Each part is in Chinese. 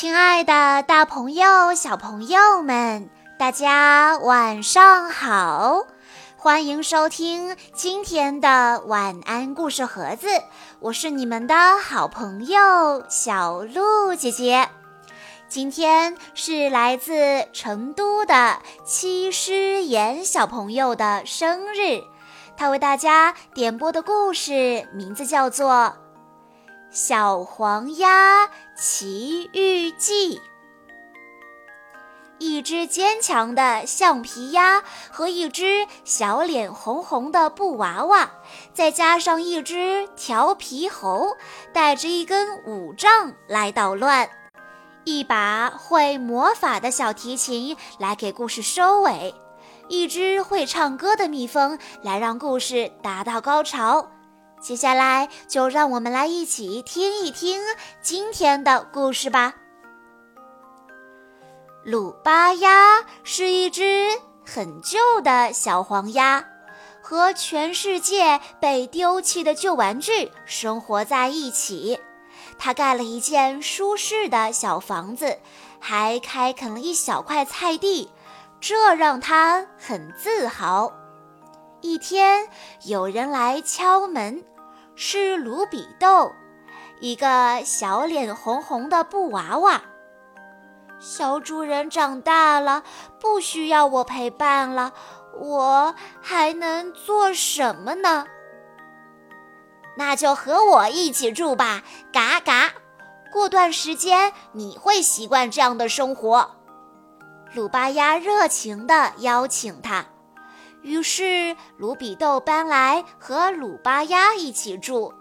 亲爱的，大朋友、小朋友们，大家晚上好！欢迎收听今天的晚安故事盒子，我是你们的好朋友小鹿姐姐。今天是来自成都的七师言小朋友的生日，他为大家点播的故事名字叫做。小黄鸭奇遇记。一只坚强的橡皮鸭和一只小脸红红的布娃娃，再加上一只调皮猴，带着一根五杖来捣乱，一把会魔法的小提琴来给故事收尾，一只会唱歌的蜜蜂来让故事达到高潮。接下来就让我们来一起听一听今天的故事吧。鲁巴鸭是一只很旧的小黄鸭，和全世界被丢弃的旧玩具生活在一起。它盖了一间舒适的小房子，还开垦了一小块菜地，这让它很自豪。一天，有人来敲门。是卢比豆，一个小脸红红的布娃娃。小主人长大了，不需要我陪伴了，我还能做什么呢？那就和我一起住吧，嘎嘎。过段时间你会习惯这样的生活。鲁巴鸭热情地邀请他。于是，卢比豆搬来和鲁巴鸭一起住。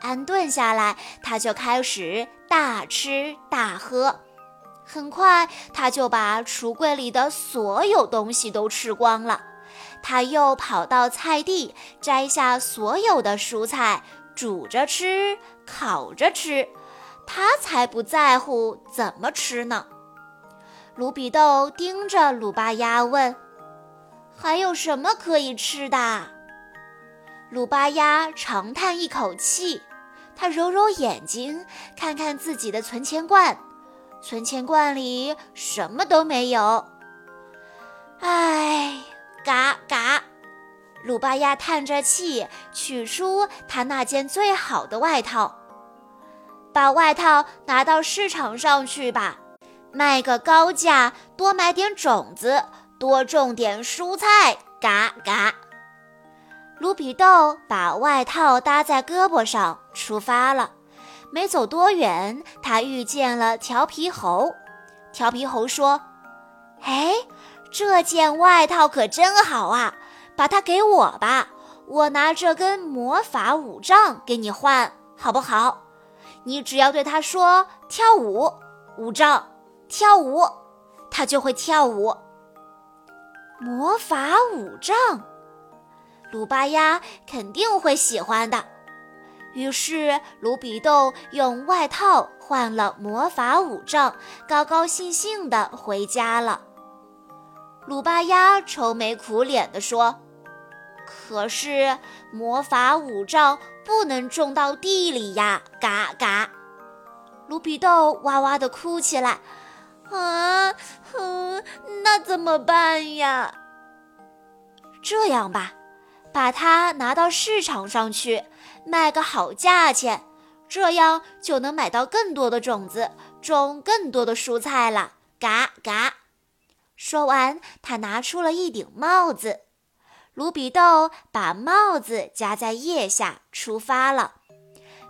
安顿下来，他就开始大吃大喝。很快，他就把橱柜里的所有东西都吃光了。他又跑到菜地，摘下所有的蔬菜，煮着吃，烤着吃。他才不在乎怎么吃呢。卢比豆盯着鲁巴鸭问。还有什么可以吃的？鲁巴鸭长叹一口气，他揉揉眼睛，看看自己的存钱罐，存钱罐里什么都没有。唉，嘎嘎！鲁巴鸭叹着气，取出他那件最好的外套，把外套拿到市场上去吧，卖个高价，多买点种子。多种点蔬菜，嘎嘎。卢比豆把外套搭在胳膊上，出发了。没走多远，他遇见了调皮猴。调皮猴说：“哎，这件外套可真好啊，把它给我吧，我拿这根魔法五杖给你换，好不好？你只要对他说跳舞，五杖，跳舞，他就会跳舞。”魔法五杖，鲁巴鸭肯定会喜欢的。于是，鲁比豆用外套换了魔法五杖，高高兴兴地回家了。鲁巴鸭愁眉苦脸地说：“可是魔法五杖不能种到地里呀！”嘎嘎，鲁比豆哇哇地哭起来。啊，怎么办呀？这样吧，把它拿到市场上去，卖个好价钱，这样就能买到更多的种子，种更多的蔬菜了。嘎嘎。说完，他拿出了一顶帽子。卢比豆把帽子夹在腋下，出发了。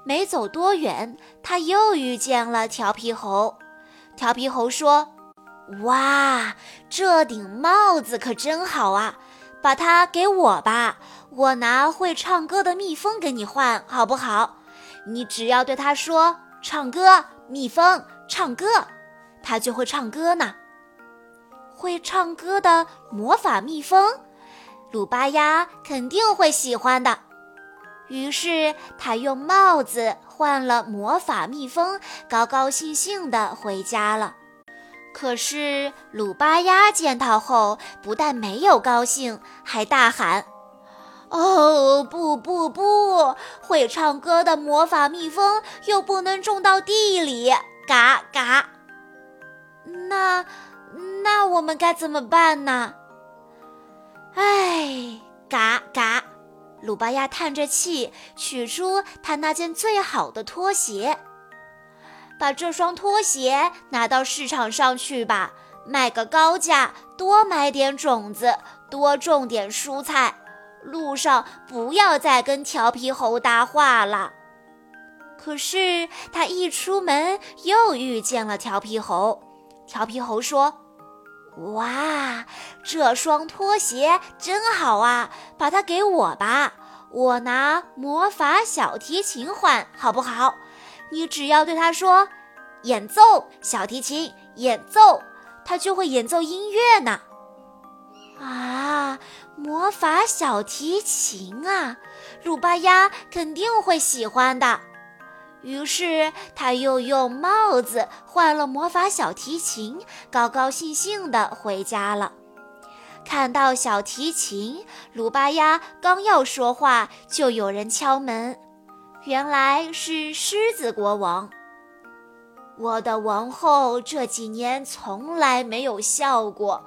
没走多远，他又遇见了调皮猴。调皮猴说：“哇，这顶帽子可真好啊，把它给我吧，我拿会唱歌的蜜蜂给你换，好不好？你只要对它说‘唱歌，蜜蜂，唱歌’，它就会唱歌呢。会唱歌的魔法蜜蜂，鲁巴鸭肯定会喜欢的。于是他用帽子。”换了魔法蜜蜂，高高兴兴地回家了。可是鲁巴鸭见到后，不但没有高兴，还大喊：“哦，不不不！会唱歌的魔法蜜蜂又不能种到地里！”嘎嘎！那那我们该怎么办呢？哎，嘎嘎！鲁巴鸭叹着气，取出他那件最好的拖鞋，把这双拖鞋拿到市场上去吧，卖个高价，多买点种子，多种点蔬菜。路上不要再跟调皮猴搭话了。可是他一出门，又遇见了调皮猴。调皮猴说：“哇，这双拖鞋真好啊，把它给我吧，我拿魔法小提琴换，好不好？你只要对他说，演奏小提琴，演奏，他就会演奏音乐呢。”啊，魔法小提琴啊，鲁巴鸭肯定会喜欢的。于是他又用帽子换了魔法小提琴，高高兴兴地回家了。看到小提琴，鲁巴鸭刚要说话，就有人敲门。原来是狮子国王。我的王后这几年从来没有笑过。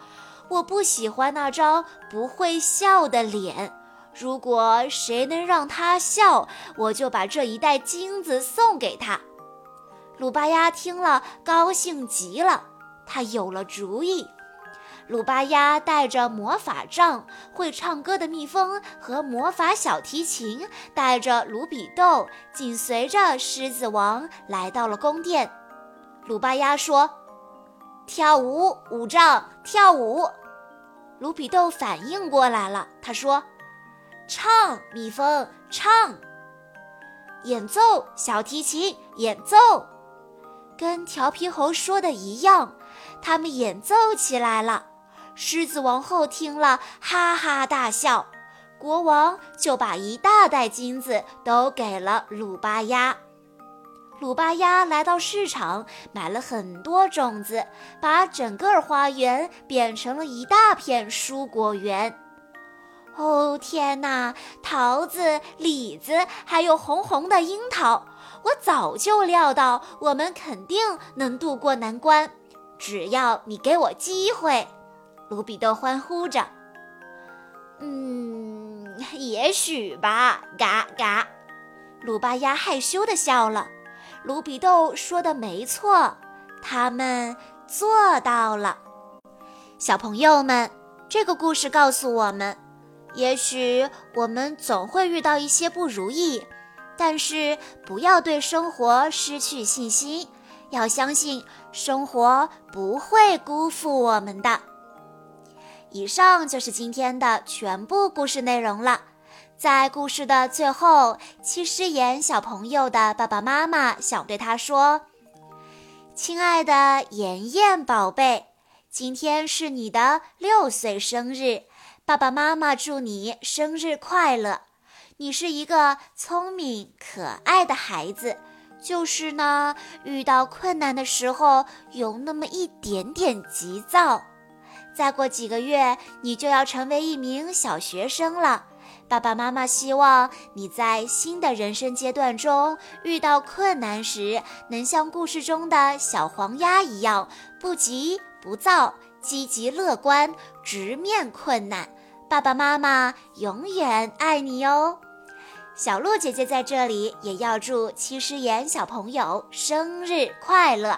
我不喜欢那张不会笑的脸。如果谁能让他笑，我就把这一袋金子送给他。鲁巴鸭听了，高兴极了。他有了主意。鲁巴鸭带着魔法杖、会唱歌的蜜蜂和魔法小提琴，带着卢比豆，紧随着狮子王来到了宫殿。鲁巴鸭说：“跳舞，舞杖，跳舞。”卢比豆反应过来了，他说：“唱，蜜蜂，唱。演奏小提琴，演奏。”跟调皮猴说的一样，他们演奏起来了。狮子王后听了，哈哈大笑。国王就把一大袋金子都给了鲁巴鸭。鲁巴鸭来到市场，买了很多种子，把整个花园变成了一大片蔬果园。哦天哪，桃子、李子，还有红红的樱桃！我早就料到，我们肯定能渡过难关，只要你给我机会！卢比豆欢呼着。嗯，也许吧，嘎嘎。鲁巴鸭害羞地笑了。卢比豆说的没错，他们做到了。小朋友们，这个故事告诉我们：也许我们总会遇到一些不如意，但是不要对生活失去信心，要相信生活不会辜负我们的。以上就是今天的全部故事内容了。在故事的最后，七师眼小朋友的爸爸妈妈想对他说：“亲爱的妍妍宝贝，今天是你的六岁生日，爸爸妈妈祝你生日快乐！你是一个聪明可爱的孩子，就是呢，遇到困难的时候有那么一点点急躁。再过几个月，你就要成为一名小学生了。”爸爸妈妈希望你在新的人生阶段中遇到困难时，能像故事中的小黄鸭一样，不急不躁，积极乐观，直面困难。爸爸妈妈永远爱你哦！小鹿姐姐在这里也要祝七师言小朋友生日快乐。